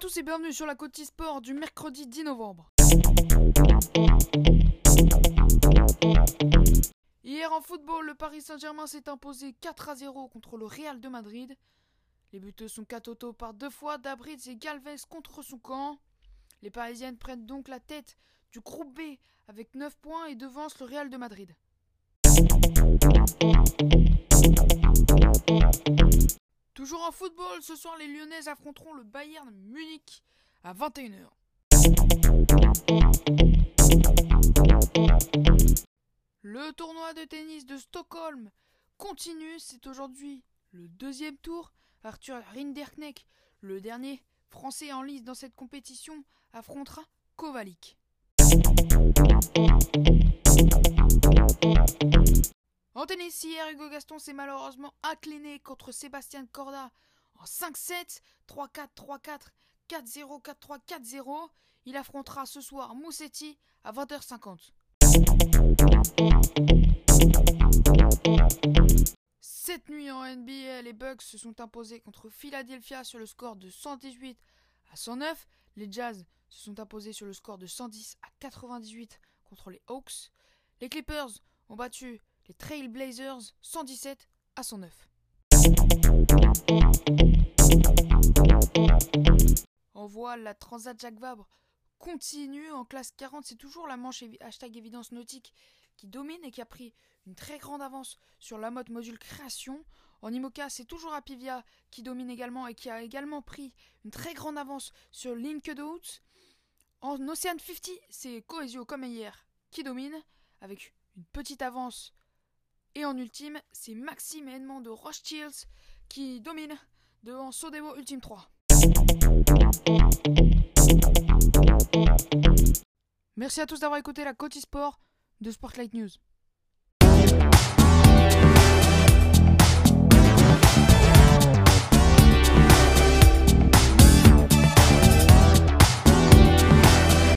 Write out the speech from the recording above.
tous et bienvenue sur la côte sport du mercredi 10 novembre. Hier en football, le Paris Saint-Germain s'est imposé 4 à 0 contre le Real de Madrid. Les buteurs sont Katoto par deux fois, Dabritz et Galvez contre son camp. Les Parisiennes prennent donc la tête du groupe B avec 9 points et devancent le Real de Madrid. En football, ce soir les Lyonnaises affronteront le Bayern Munich à 21h. Le tournoi de tennis de Stockholm continue, c'est aujourd'hui le deuxième tour. Arthur Rinderknecht, le dernier français en lice dans cette compétition, affrontera Kovalik. Gaston s'est malheureusement incliné contre Sébastien Corda en 5-7, 3-4, 3-4, 4-0, 4-3, 4-0. Il affrontera ce soir Moussetti à 20h50. Cette nuit en NBA, les Bucks se sont imposés contre Philadelphia sur le score de 118 à 109. Les Jazz se sont imposés sur le score de 110 à 98 contre les Hawks. Les Clippers ont battu Trailblazers 117 à 109. En voile, la Transat Jacques Vabre continue en classe 40. C'est toujours la manche hashtag évidence nautique qui domine et qui a pris une très grande avance sur la mode module création. En IMOCA, c'est toujours Apivia qui domine également et qui a également pris une très grande avance sur LinkedOut. En Ocean 50, c'est Coesio comme hier qui domine avec une petite avance et en ultime, c'est Maxime Edmond de Rothschilds qui domine devant Sodebo Ultime 3. Merci à tous d'avoir écouté la Côte Sport de Sportlight News.